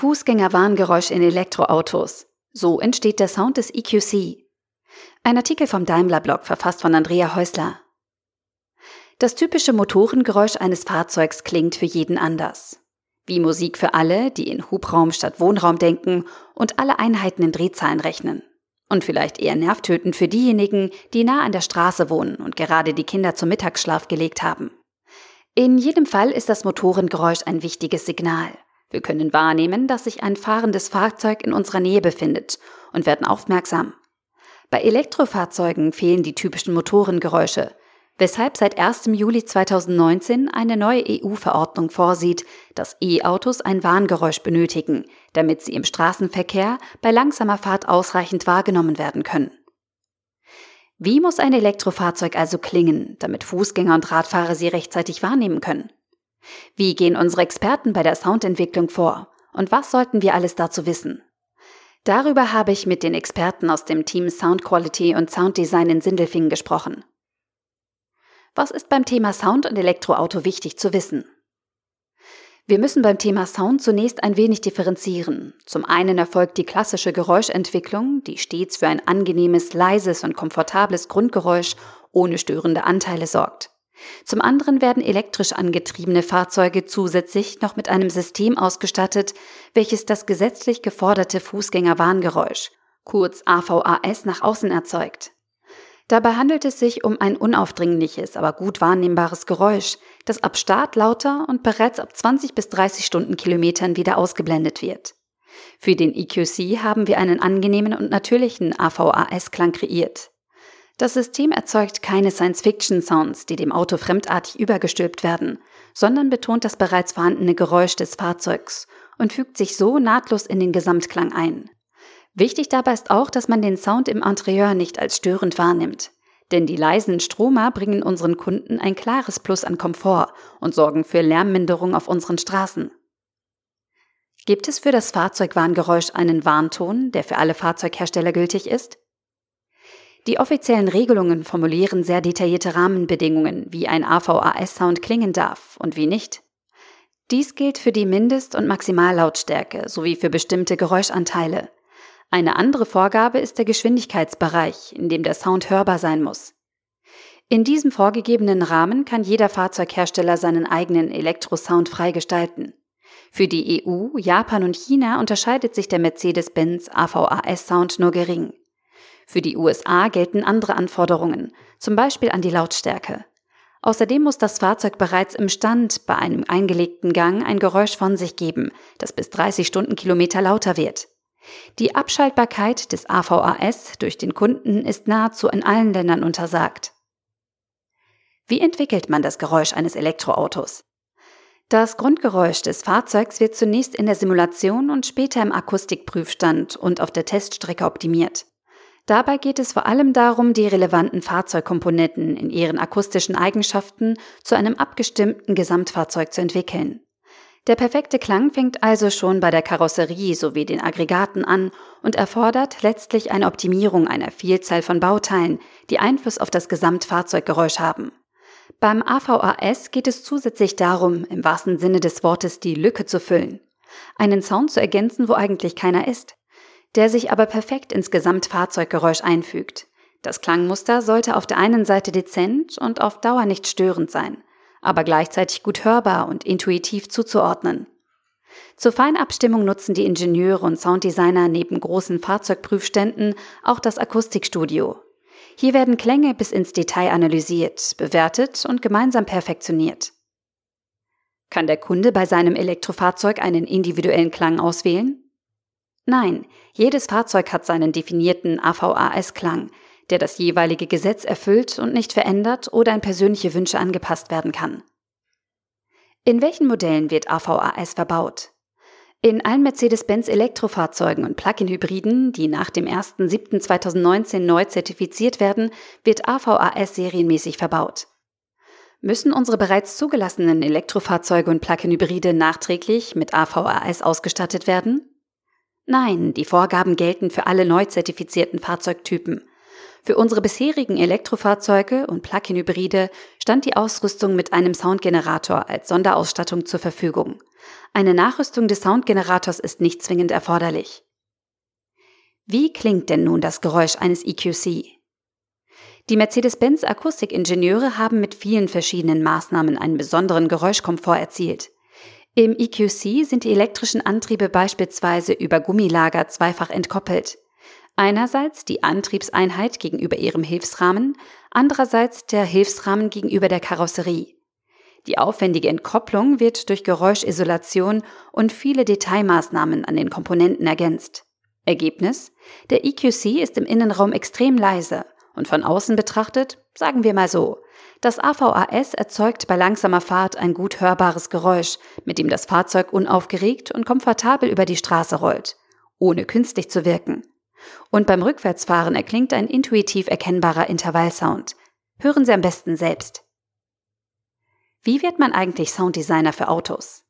Fußgängerwarngeräusch in Elektroautos. So entsteht der Sound des EQC. Ein Artikel vom Daimler-Blog verfasst von Andrea Häusler. Das typische Motorengeräusch eines Fahrzeugs klingt für jeden anders. Wie Musik für alle, die in Hubraum statt Wohnraum denken und alle Einheiten in Drehzahlen rechnen. Und vielleicht eher nervtötend für diejenigen, die nah an der Straße wohnen und gerade die Kinder zum Mittagsschlaf gelegt haben. In jedem Fall ist das Motorengeräusch ein wichtiges Signal. Wir können wahrnehmen, dass sich ein fahrendes Fahrzeug in unserer Nähe befindet und werden aufmerksam. Bei Elektrofahrzeugen fehlen die typischen Motorengeräusche, weshalb seit 1. Juli 2019 eine neue EU-Verordnung vorsieht, dass E-Autos ein Warngeräusch benötigen, damit sie im Straßenverkehr bei langsamer Fahrt ausreichend wahrgenommen werden können. Wie muss ein Elektrofahrzeug also klingen, damit Fußgänger und Radfahrer sie rechtzeitig wahrnehmen können? Wie gehen unsere Experten bei der Soundentwicklung vor? Und was sollten wir alles dazu wissen? Darüber habe ich mit den Experten aus dem Team Sound Quality und Sound Design in Sindelfingen gesprochen. Was ist beim Thema Sound und Elektroauto wichtig zu wissen? Wir müssen beim Thema Sound zunächst ein wenig differenzieren. Zum einen erfolgt die klassische Geräuschentwicklung, die stets für ein angenehmes, leises und komfortables Grundgeräusch ohne störende Anteile sorgt. Zum anderen werden elektrisch angetriebene Fahrzeuge zusätzlich noch mit einem System ausgestattet, welches das gesetzlich geforderte Fußgängerwarngeräusch, kurz AVAS, nach außen erzeugt. Dabei handelt es sich um ein unaufdringliches, aber gut wahrnehmbares Geräusch, das ab Start lauter und bereits ab 20 bis 30 Stundenkilometern wieder ausgeblendet wird. Für den EQC haben wir einen angenehmen und natürlichen AVAS-Klang kreiert. Das System erzeugt keine Science-Fiction-Sounds, die dem Auto fremdartig übergestülpt werden, sondern betont das bereits vorhandene Geräusch des Fahrzeugs und fügt sich so nahtlos in den Gesamtklang ein. Wichtig dabei ist auch, dass man den Sound im Interieur nicht als störend wahrnimmt. Denn die leisen Stromer bringen unseren Kunden ein klares Plus an Komfort und sorgen für Lärmminderung auf unseren Straßen. Gibt es für das Fahrzeugwarngeräusch einen Warnton, der für alle Fahrzeughersteller gültig ist? Die offiziellen Regelungen formulieren sehr detaillierte Rahmenbedingungen, wie ein AVAS-Sound klingen darf und wie nicht. Dies gilt für die Mindest- und Maximallautstärke sowie für bestimmte Geräuschanteile. Eine andere Vorgabe ist der Geschwindigkeitsbereich, in dem der Sound hörbar sein muss. In diesem vorgegebenen Rahmen kann jeder Fahrzeughersteller seinen eigenen Elektrosound frei gestalten. Für die EU, Japan und China unterscheidet sich der Mercedes-Benz AVAS-Sound nur gering. Für die USA gelten andere Anforderungen, zum Beispiel an die Lautstärke. Außerdem muss das Fahrzeug bereits im Stand bei einem eingelegten Gang ein Geräusch von sich geben, das bis 30 Stundenkilometer lauter wird. Die Abschaltbarkeit des AVAS durch den Kunden ist nahezu in allen Ländern untersagt. Wie entwickelt man das Geräusch eines Elektroautos? Das Grundgeräusch des Fahrzeugs wird zunächst in der Simulation und später im Akustikprüfstand und auf der Teststrecke optimiert. Dabei geht es vor allem darum, die relevanten Fahrzeugkomponenten in ihren akustischen Eigenschaften zu einem abgestimmten Gesamtfahrzeug zu entwickeln. Der perfekte Klang fängt also schon bei der Karosserie sowie den Aggregaten an und erfordert letztlich eine Optimierung einer Vielzahl von Bauteilen, die Einfluss auf das Gesamtfahrzeuggeräusch haben. Beim AVAS geht es zusätzlich darum, im wahrsten Sinne des Wortes die Lücke zu füllen, einen Sound zu ergänzen, wo eigentlich keiner ist, der sich aber perfekt ins Gesamtfahrzeuggeräusch einfügt. Das Klangmuster sollte auf der einen Seite dezent und auf Dauer nicht störend sein, aber gleichzeitig gut hörbar und intuitiv zuzuordnen. Zur Feinabstimmung nutzen die Ingenieure und Sounddesigner neben großen Fahrzeugprüfständen auch das Akustikstudio. Hier werden Klänge bis ins Detail analysiert, bewertet und gemeinsam perfektioniert. Kann der Kunde bei seinem Elektrofahrzeug einen individuellen Klang auswählen? Nein, jedes Fahrzeug hat seinen definierten AVAS-Klang, der das jeweilige Gesetz erfüllt und nicht verändert oder an persönliche Wünsche angepasst werden kann. In welchen Modellen wird AVAS verbaut? In allen Mercedes-Benz Elektrofahrzeugen und Plug-in-Hybriden, die nach dem 1.7.2019 neu zertifiziert werden, wird AVAS serienmäßig verbaut. Müssen unsere bereits zugelassenen Elektrofahrzeuge und Plug-in-Hybride nachträglich mit AVAS ausgestattet werden? Nein, die Vorgaben gelten für alle neu zertifizierten Fahrzeugtypen. Für unsere bisherigen Elektrofahrzeuge und Plug-in-Hybride stand die Ausrüstung mit einem Soundgenerator als Sonderausstattung zur Verfügung. Eine Nachrüstung des Soundgenerators ist nicht zwingend erforderlich. Wie klingt denn nun das Geräusch eines EQC? Die Mercedes-Benz Akustikingenieure haben mit vielen verschiedenen Maßnahmen einen besonderen Geräuschkomfort erzielt. Im EQC sind die elektrischen Antriebe beispielsweise über Gummilager zweifach entkoppelt. Einerseits die Antriebseinheit gegenüber ihrem Hilfsrahmen, andererseits der Hilfsrahmen gegenüber der Karosserie. Die aufwendige Entkopplung wird durch Geräuschisolation und viele Detailmaßnahmen an den Komponenten ergänzt. Ergebnis? Der EQC ist im Innenraum extrem leise und von außen betrachtet, sagen wir mal so, das AVAS erzeugt bei langsamer Fahrt ein gut hörbares Geräusch, mit dem das Fahrzeug unaufgeregt und komfortabel über die Straße rollt, ohne künstlich zu wirken. Und beim Rückwärtsfahren erklingt ein intuitiv erkennbarer Intervallsound. Hören Sie am besten selbst. Wie wird man eigentlich Sounddesigner für Autos?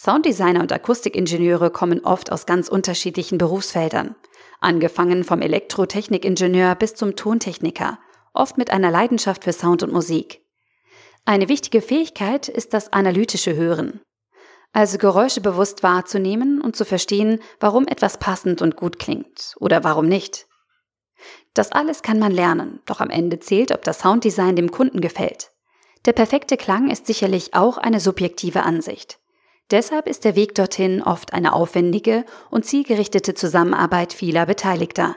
Sounddesigner und Akustikingenieure kommen oft aus ganz unterschiedlichen Berufsfeldern, angefangen vom Elektrotechnikingenieur bis zum Tontechniker, oft mit einer Leidenschaft für Sound und Musik. Eine wichtige Fähigkeit ist das analytische Hören, also Geräusche bewusst wahrzunehmen und zu verstehen, warum etwas passend und gut klingt oder warum nicht. Das alles kann man lernen, doch am Ende zählt, ob das Sounddesign dem Kunden gefällt. Der perfekte Klang ist sicherlich auch eine subjektive Ansicht. Deshalb ist der Weg dorthin oft eine aufwendige und zielgerichtete Zusammenarbeit vieler Beteiligter.